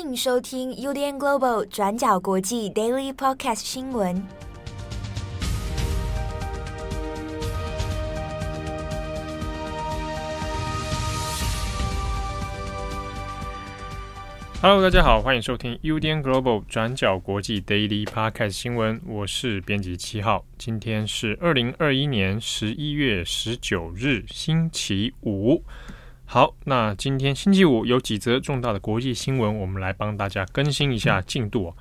迎收听 UDN Global 转角国际 Daily Podcast 新闻。Hello，大家好，欢迎收听 UDN Global 转角国际 Daily Podcast 新闻。我是编辑七号，今天是二零二一年十一月十九日，星期五。好，那今天星期五有几则重大的国际新闻，我们来帮大家更新一下进度。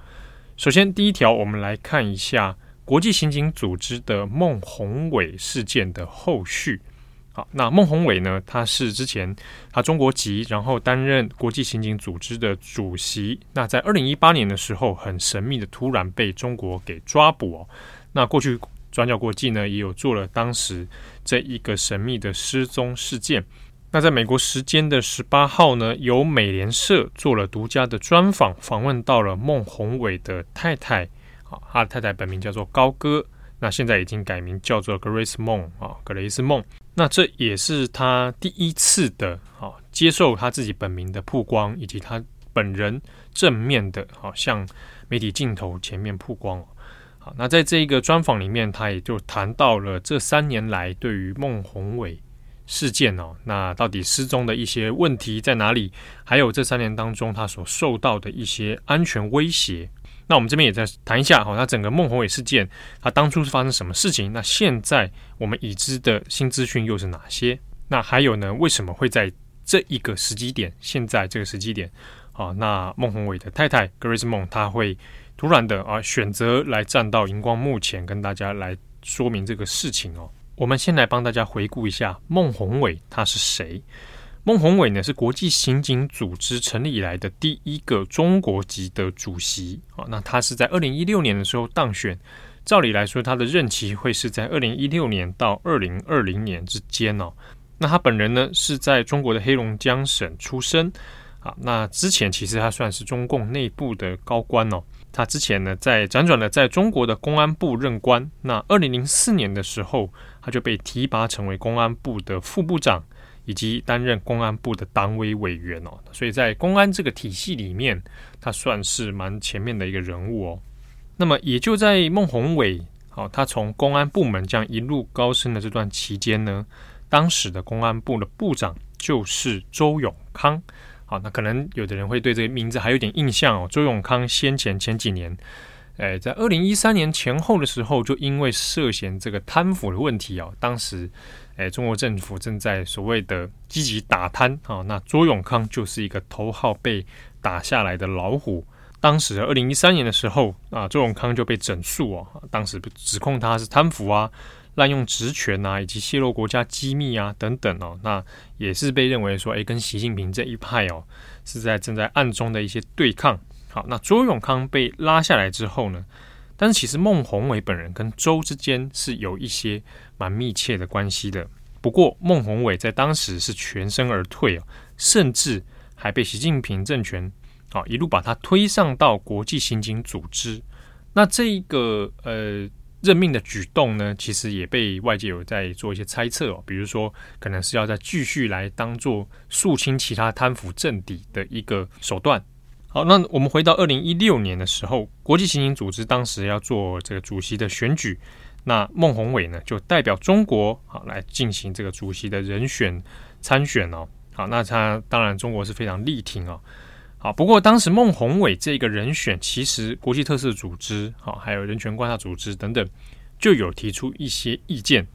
首先，第一条，我们来看一下国际刑警组织的孟宏伟事件的后续。好，那孟宏伟呢，他是之前他中国籍，然后担任国际刑警组织的主席。那在二零一八年的时候，很神秘的突然被中国给抓捕哦。那过去转角国际呢，也有做了当时这一个神秘的失踪事件。那在美国时间的十八号呢，由美联社做了独家的专访，访问到了孟宏伟的太太，啊，他的太太本名叫做高歌，那现在已经改名叫做 Grace 孟啊，格雷斯孟。那这也是他第一次的啊，接受他自己本名的曝光，以及他本人正面的，啊向媒体镜头前面曝光。好，那在这一个专访里面，他也就谈到了这三年来对于孟宏伟。事件哦，那到底失踪的一些问题在哪里？还有这三年当中他所受到的一些安全威胁。那我们这边也在谈一下哈，那整个孟宏伟事件，他当初是发生什么事情？那现在我们已知的新资讯又是哪些？那还有呢，为什么会在这一个时机点，现在这个时机点，啊，那孟宏伟的太太 Grace 孟，他会突然的啊选择来站到荧光幕前，跟大家来说明这个事情哦。我们先来帮大家回顾一下孟宏伟他是谁？孟宏伟呢是国际刑警组织成立以来的第一个中国籍的主席啊。那他是在二零一六年的时候当选，照理来说他的任期会是在二零一六年到二零二零年之间哦。那他本人呢是在中国的黑龙江省出生啊。那之前其实他算是中共内部的高官哦。他之前呢在辗转的在中国的公安部任官。那二零零四年的时候。他就被提拔成为公安部的副部长，以及担任公安部的党委委员哦。所以在公安这个体系里面，他算是蛮前面的一个人物哦。那么也就在孟宏伟好，他从公安部门这样一路高升的这段期间呢，当时的公安部的部长就是周永康。好，那可能有的人会对这个名字还有点印象哦。周永康先前前几年。哎，在二零一三年前后的时候，就因为涉嫌这个贪腐的问题啊，当时，哎，中国政府正在所谓的积极打贪啊，那周永康就是一个头号被打下来的老虎。当时二零一三年的时候啊，周永康就被整肃哦，当时指控他是贪腐啊、滥用职权啊，以及泄露国家机密啊等等哦，那也是被认为说，哎，跟习近平这一派哦，是在正在暗中的一些对抗。好，那周永康被拉下来之后呢？但是其实孟宏伟本人跟周之间是有一些蛮密切的关系的。不过孟宏伟在当时是全身而退哦，甚至还被习近平政权啊一路把他推上到国际刑警组织。那这一个呃任命的举动呢，其实也被外界有在做一些猜测哦，比如说可能是要再继续来当做肃清其他贪腐政敌的一个手段。好，那我们回到二零一六年的时候，国际刑警组织当时要做这个主席的选举，那孟宏伟呢就代表中国好来进行这个主席的人选参选哦。好，那他当然中国是非常力挺哦。好，不过当时孟宏伟这个人选，其实国际特色组织好，还有人权观察组织等等，就有提出一些意见。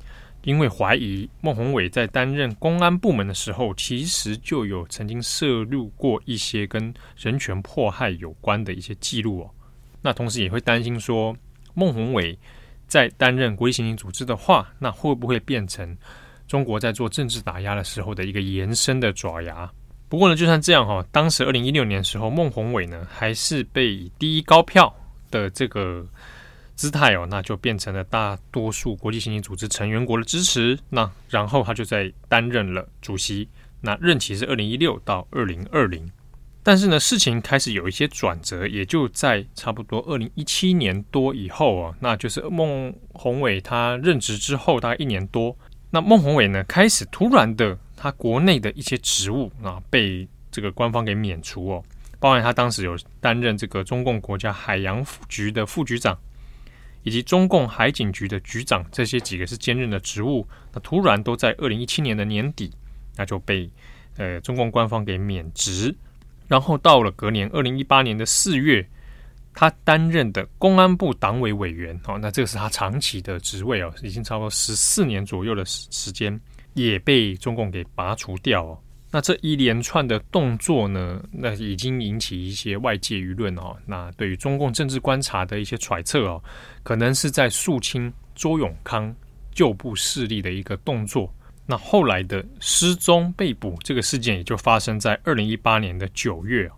因为怀疑孟宏伟在担任公安部门的时候，其实就有曾经涉入过一些跟人权迫害有关的一些记录哦。那同时也会担心说，孟宏伟在担任国际刑警组织的话，那会不会变成中国在做政治打压的时候的一个延伸的爪牙？不过呢，就算这样哈，当时二零一六年的时候，孟宏伟呢还是被以第一高票的这个。姿态哦，那就变成了大多数国际刑警组织成员国的支持。那然后他就在担任了主席，那任期是二零一六到二零二零。但是呢，事情开始有一些转折，也就在差不多二零一七年多以后啊，那就是孟宏伟他任职之后大概一年多，那孟宏伟呢开始突然的他国内的一些职务啊被这个官方给免除哦。包含他当时有担任这个中共国家海洋局的副局长，以及中共海警局的局长，这些几个是兼任的职务。那突然都在二零一七年的年底，那就被呃中共官方给免职。然后到了隔年二零一八年的四月，他担任的公安部党委委员，哦，那这个是他长期的职位哦，已经超过十四年左右的时时间，也被中共给拔除掉。那这一连串的动作呢，那已经引起一些外界舆论哦。那对于中共政治观察的一些揣测哦，可能是在肃清周永康旧部势力的一个动作。那后来的失踪被捕这个事件，也就发生在二零一八年的九月。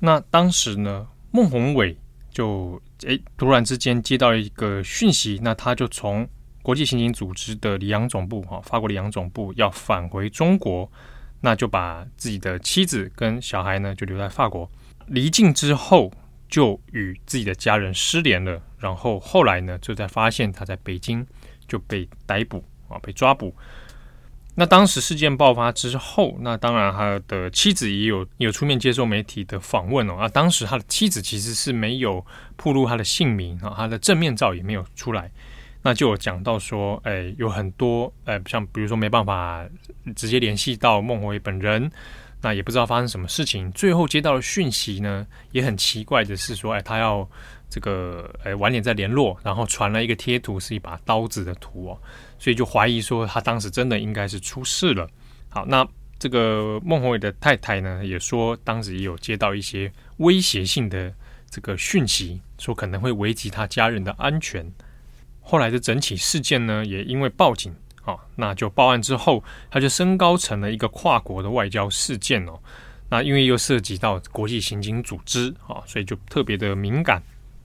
那当时呢，孟宏伟就诶突然之间接到一个讯息，那他就从国际刑警组织的里昂总部哈，法国里昂总部要返回中国。那就把自己的妻子跟小孩呢，就留在法国。离境之后，就与自己的家人失联了。然后后来呢，就在发现他在北京就被逮捕啊，被抓捕。那当时事件爆发之后，那当然他的妻子也有有出面接受媒体的访问哦。啊，当时他的妻子其实是没有曝露他的姓名啊，他的正面照也没有出来。那就有讲到说，哎，有很多，呃，像比如说没办法直接联系到孟宏伟本人，那也不知道发生什么事情。最后接到的讯息呢，也很奇怪的是说，哎，他要这个，哎，晚点再联络，然后传了一个贴图，是一把刀子的图哦，所以就怀疑说他当时真的应该是出事了。好，那这个孟宏伟的太太呢，也说当时也有接到一些威胁性的这个讯息，说可能会危及他家人的安全。后来的整起事件呢，也因为报警啊、那就报案之后，它就升高成了一个跨国的外交事件哦。那因为又涉及到国际刑警组织啊、所以就特别的敏感。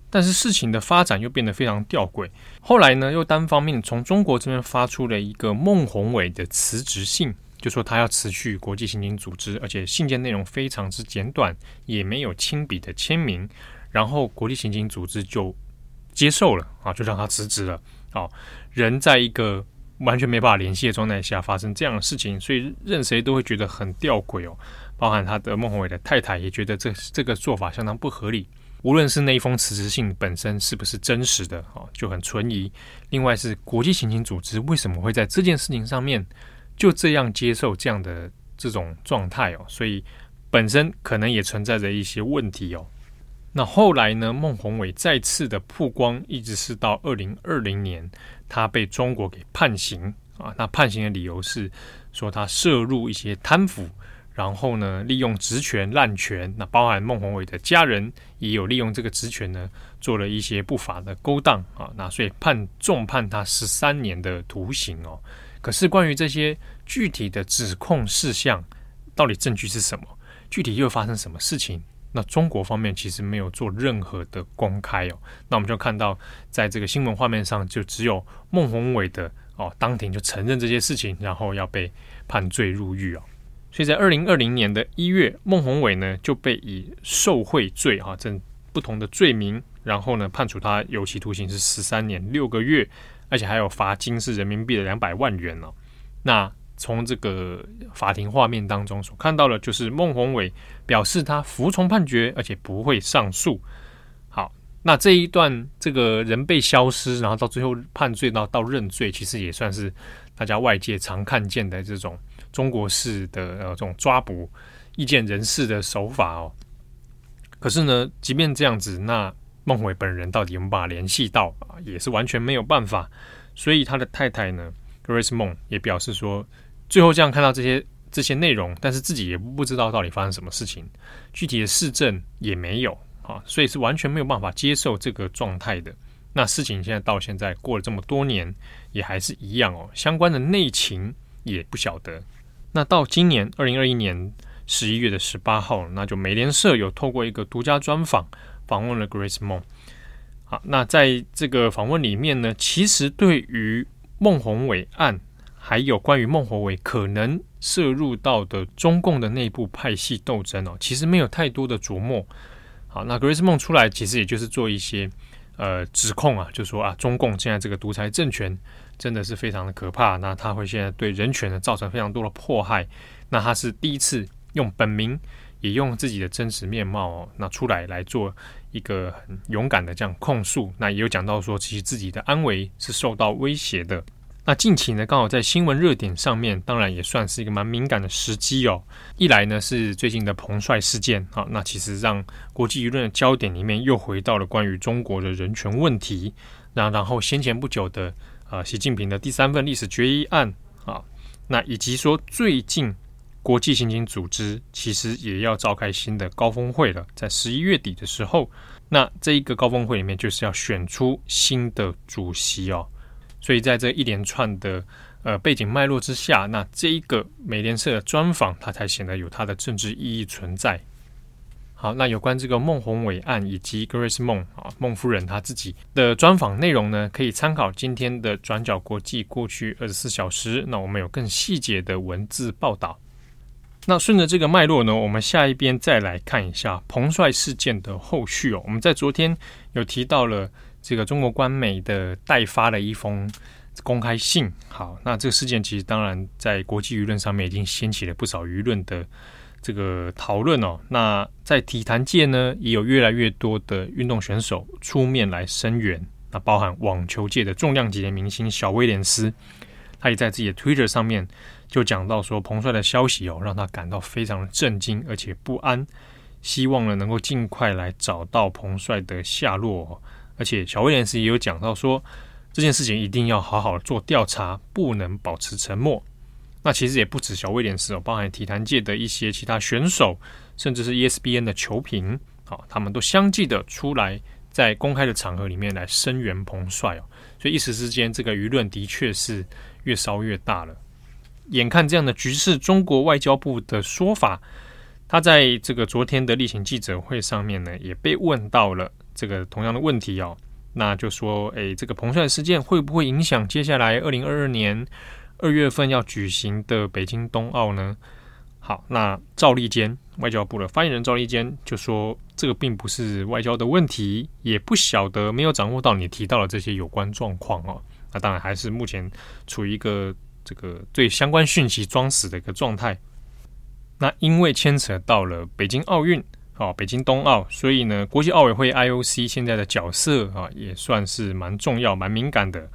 但是事情的发展又变得非常吊诡。后来呢，又单方面从中国这边发出了一个孟宏伟的辞职信，就说他要辞去国际刑警组织，而且信件内容非常之简短，也没有亲笔的签名。然后国际刑警组织就。接受了啊，就让他辞职了。好，人在一个完全没办法联系的状态下发生这样的事情，所以任谁都会觉得很吊诡哦。包含他的孟宏伟的太太也觉得这这个做法相当不合理。无论是那一封辞职信本身是不是真实的啊，就很存疑。另外是国际刑警组织为什么会在这件事情上面就这样接受这样的这种状态哦？所以本身可能也存在着一些问题哦。那后来呢？孟宏伟再次的曝光，一直是到二零二零年，他被中国给判刑啊。那判刑的理由是说他涉入一些贪腐，然后呢，利用职权滥权。那包含孟宏伟的家人也有利用这个职权呢，做了一些不法的勾当啊。那所以判重判他十三年的徒刑哦。可是关于这些具体的指控事项，到底证据是什么？具体又发生什么事情？那中国方面其实没有做任何的公开哦，那我们就看到在这个新闻画面上，就只有孟宏伟的哦，当庭就承认这些事情，然后要被判罪入狱哦。所以在二零二零年的一月，孟宏伟呢就被以受贿罪哈，这不同的罪名，然后呢判处他有期徒刑是十三年六个月，而且还有罚金是人民币的两百万元哦。那从这个法庭画面当中所看到的，就是孟宏伟表示他服从判决，而且不会上诉。好，那这一段这个人被消失，然后到最后判罪到到认罪，其实也算是大家外界常看见的这种中国式的呃这种抓捕意见人士的手法哦。可是呢，即便这样子，那孟伟本人到底有没有办法联系到啊，也是完全没有办法。所以他的太太呢，Grace 孟也表示说。最后这样看到这些这些内容，但是自己也不知道到底发生什么事情，具体的事证也没有啊，所以是完全没有办法接受这个状态的。那事情现在到现在过了这么多年，也还是一样哦，相关的内情也不晓得。那到今年二零二一年十一月的十八号，那就美联社有透过一个独家专访访问了 Grace 梦。好，那在这个访问里面呢，其实对于孟宏伟案。还有关于孟宏伟可能涉入到的中共的内部派系斗争哦，其实没有太多的琢磨。好，那 Grace 孟出来，其实也就是做一些呃指控啊，就说啊，中共现在这个独裁政权真的是非常的可怕，那他会现在对人权呢造成非常多的迫害。那他是第一次用本名也用自己的真实面貌哦，那出来来做一个很勇敢的这样控诉。那也有讲到说，其实自己的安危是受到威胁的。那近期呢，刚好在新闻热点上面，当然也算是一个蛮敏感的时机哦。一来呢是最近的彭帅事件啊，那其实让国际舆论的焦点里面又回到了关于中国的人权问题。那然后先前不久的啊，习近平的第三份历史决议案啊，那以及说最近国际刑警组织其实也要召开新的高峰会了，在十一月底的时候，那这一个高峰会里面就是要选出新的主席哦。所以在这一连串的呃背景脉络之下，那这一个美联社的专访，它才显得有它的政治意义存在。好，那有关这个孟宏伟案以及 Grace 孟啊孟夫人她自己的专访内容呢，可以参考今天的转角国际过去二十四小时。那我们有更细节的文字报道。那顺着这个脉络呢，我们下一边再来看一下彭帅事件的后续哦。我们在昨天有提到了。这个中国官媒的代发了一封公开信。好，那这个事件其实当然在国际舆论上面已经掀起了不少舆论的这个讨论哦。那在体坛界呢，也有越来越多的运动选手出面来声援。那包含网球界的重量级的明星小威廉斯，他也在自己的 Twitter 上面就讲到说，彭帅的消息哦，让他感到非常的震惊而且不安，希望呢能够尽快来找到彭帅的下落。而且小威廉斯也有讲到说，这件事情一定要好好做调查，不能保持沉默。那其实也不止小威廉斯哦，包含体坛界的一些其他选手，甚至是 ESPN 的球评，好，他们都相继的出来在公开的场合里面来声援彭帅哦。所以一时之间，这个舆论的确是越烧越大了。眼看这样的局势，中国外交部的说法，他在这个昨天的例行记者会上面呢，也被问到了。这个同样的问题哦，那就说，诶，这个彭帅事件会不会影响接下来二零二二年二月份要举行的北京冬奥呢？好，那赵立坚外交部的发言人赵立坚就说，这个并不是外交的问题，也不晓得没有掌握到你提到的这些有关状况哦。那当然还是目前处于一个这个对相关讯息装死的一个状态。那因为牵扯到了北京奥运。好，北京冬奥，所以呢，国际奥委会 IOC 现在的角色啊，也算是蛮重要、蛮敏感的。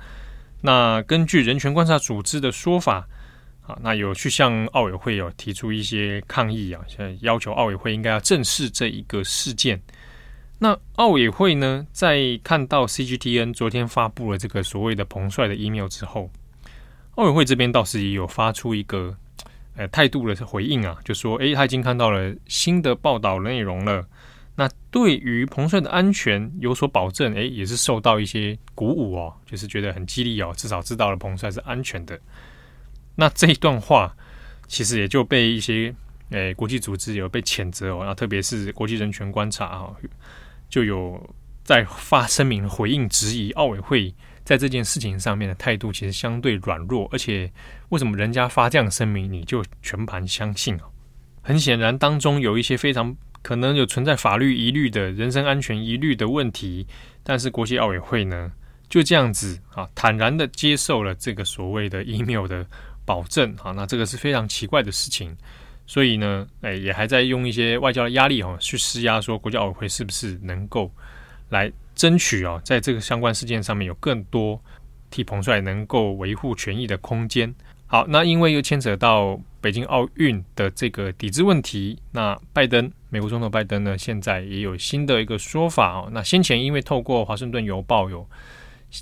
那根据人权观察组织的说法，啊，那有去向奥委会有提出一些抗议啊，现在要求奥委会应该要正视这一个事件。那奥委会呢，在看到 CGTN 昨天发布了这个所谓的彭帅的 email 之后，奥委会这边倒是也有发出一个。呃，态度的回应啊，就说，诶，他已经看到了新的报道内容了。那对于彭帅的安全有所保证，诶，也是受到一些鼓舞哦，就是觉得很激励哦，至少知道了彭帅是安全的。那这一段话其实也就被一些诶国际组织有被谴责哦，那特别是国际人权观察啊，就有在发声明回应质疑奥委会。在这件事情上面的态度其实相对软弱，而且为什么人家发这样的声明，你就全盘相信啊？很显然，当中有一些非常可能有存在法律疑虑的人身安全疑虑的问题，但是国际奥委会呢，就这样子啊，坦然的接受了这个所谓的 email 的保证啊，那这个是非常奇怪的事情，所以呢，哎，也还在用一些外交的压力哈，去施压，说国际奥委会是不是能够来。争取啊，在这个相关事件上面有更多替彭帅能够维护权益的空间。好，那因为又牵扯到北京奥运的这个抵制问题，那拜登，美国总统拜登呢，现在也有新的一个说法哦。那先前因为透过华盛顿邮报有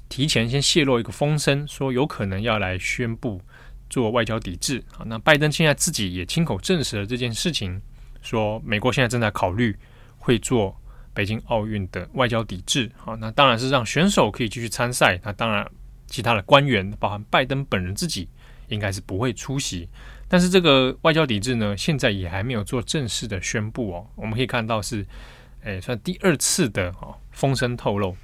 提前先泄露一个风声，说有可能要来宣布做外交抵制。好，那拜登现在自己也亲口证实了这件事情，说美国现在正在考虑会做。北京奥运的外交抵制，好，那当然是让选手可以继续参赛。那当然，其他的官员，包含拜登本人自己，应该是不会出席。但是这个外交抵制呢，现在也还没有做正式的宣布哦。我们可以看到是，诶，算第二次的哦风声透露。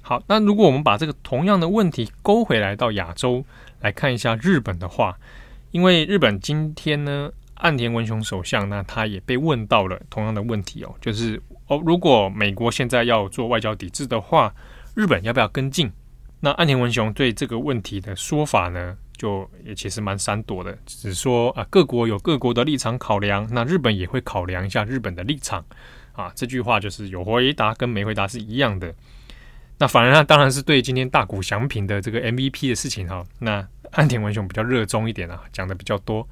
好，那如果我们把这个同样的问题勾回来到亚洲来看一下日本的话，因为日本今天呢，岸田文雄首相呢，他也被问到了同样的问题哦，就是。哦，如果美国现在要做外交抵制的话，日本要不要跟进？那岸田文雄对这个问题的说法呢，就也其实蛮闪躲的，只说啊各国有各国的立场考量，那日本也会考量一下日本的立场啊。这句话就是有回答跟没回答是一样的。那反而呢，当然是对今天大谷翔平的这个 MVP 的事情哈，那岸田文雄比较热衷一点啊，讲的比较多。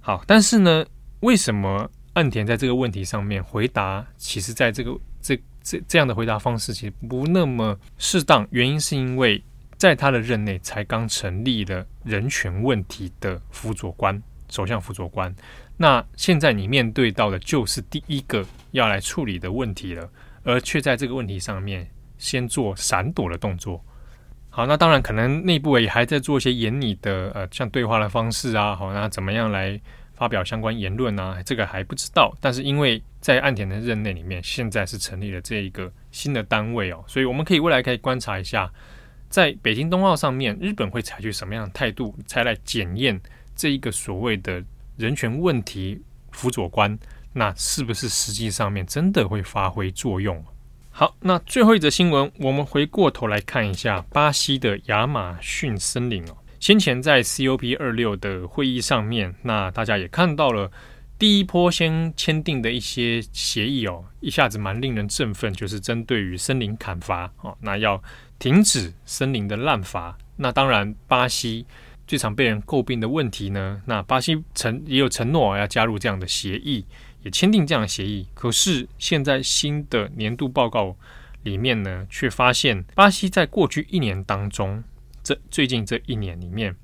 好，但是呢，为什么岸田在这个问题上面回答，其实在这个这这这样的回答方式其实不那么适当？原因是因为在他的任内才刚成立了人权问题的辅佐官，首相辅佐官。那现在你面对到的就是第一个要来处理的问题了，而却在这个问题上面先做闪躲的动作。好，那当然可能内部也还在做一些演拟的呃，像对话的方式啊，好，那怎么样来发表相关言论啊？这个还不知道。但是因为在岸田的任内里面，现在是成立了这一个新的单位哦，所以我们可以未来可以观察一下，在北京冬奥上面，日本会采取什么样的态度，才来检验这一个所谓的人权问题辅佐官，那是不是实际上面真的会发挥作用？好，那最后一则新闻，我们回过头来看一下巴西的亚马逊森林哦。先前在 COP 二六的会议上面，那大家也看到了第一波先签订的一些协议哦，一下子蛮令人振奋，就是针对于森林砍伐哦，那要停止森林的滥伐。那当然，巴西最常被人诟病的问题呢，那巴西承也有承诺要加入这样的协议。也签订这样的协议，可是现在新的年度报告里面呢，却发现巴西在过去一年当中，这最近这一年里面，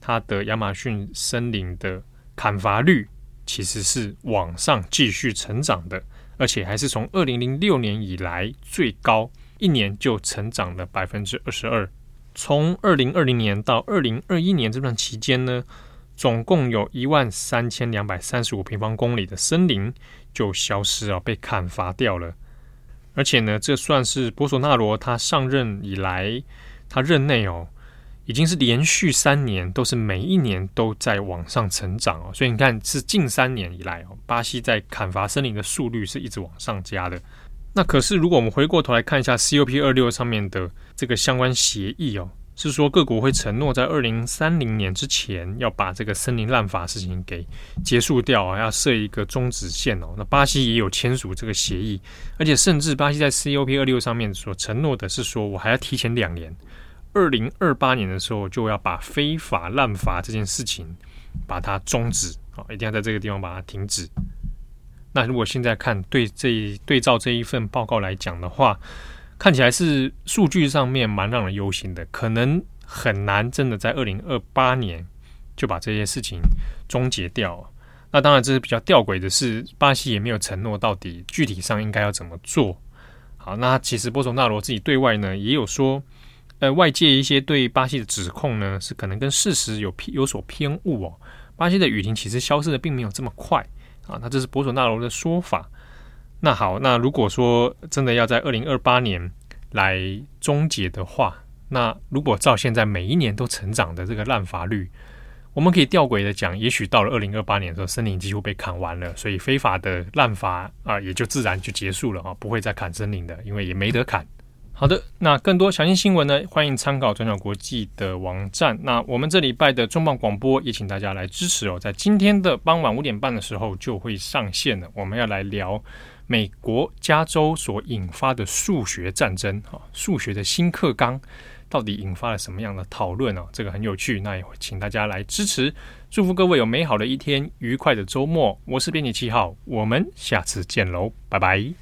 它的亚马逊森林的砍伐率其实是往上继续成长的，而且还是从二零零六年以来最高，一年就成长了百分之二十二。从二零二零年到二零二一年这段期间呢，总共有一万三千两百三十五平方公里的森林就消失啊，被砍伐掉了。而且呢，这算是博索纳罗他上任以来，他任内哦，已经是连续三年都是每一年都在往上成长哦。所以你看，是近三年以来哦，巴西在砍伐森林的速率是一直往上加的。那可是，如果我们回过头来看一下 COP 二六上面的这个相关协议哦。是说各国会承诺在二零三零年之前要把这个森林滥伐事情给结束掉啊，要设一个终止线哦。那巴西也有签署这个协议，而且甚至巴西在 COP 二六上面所承诺的是说，我还要提前两年，二零二八年的时候就要把非法滥伐这件事情把它终止啊，一定要在这个地方把它停止。那如果现在看对这一对照这一份报告来讲的话，看起来是数据上面蛮让人忧心的，可能很难真的在二零二八年就把这些事情终结掉。那当然，这是比较吊诡的是，巴西也没有承诺到底具体上应该要怎么做。好，那其实波索纳罗自己对外呢也有说，呃，外界一些对巴西的指控呢是可能跟事实有偏有所偏误哦。巴西的雨林其实消失的并没有这么快啊，那这是博索纳罗的说法。那好，那如果说真的要在二零二八年来终结的话，那如果照现在每一年都成长的这个滥伐率，我们可以吊诡的讲，也许到了二零二八年的时候，森林几乎被砍完了，所以非法的滥伐啊也就自然就结束了啊，不会再砍森林的，因为也没得砍。好的，那更多详细新闻呢，欢迎参考转角国际的网站。那我们这礼拜的重磅广播也请大家来支持哦，在今天的傍晚五点半的时候就会上线了，我们要来聊。美国加州所引发的数学战争，啊，数学的新课纲到底引发了什么样的讨论哦？这个很有趣，那也请大家来支持，祝福各位有美好的一天，愉快的周末。我是编辑七号，我们下次见喽，拜拜。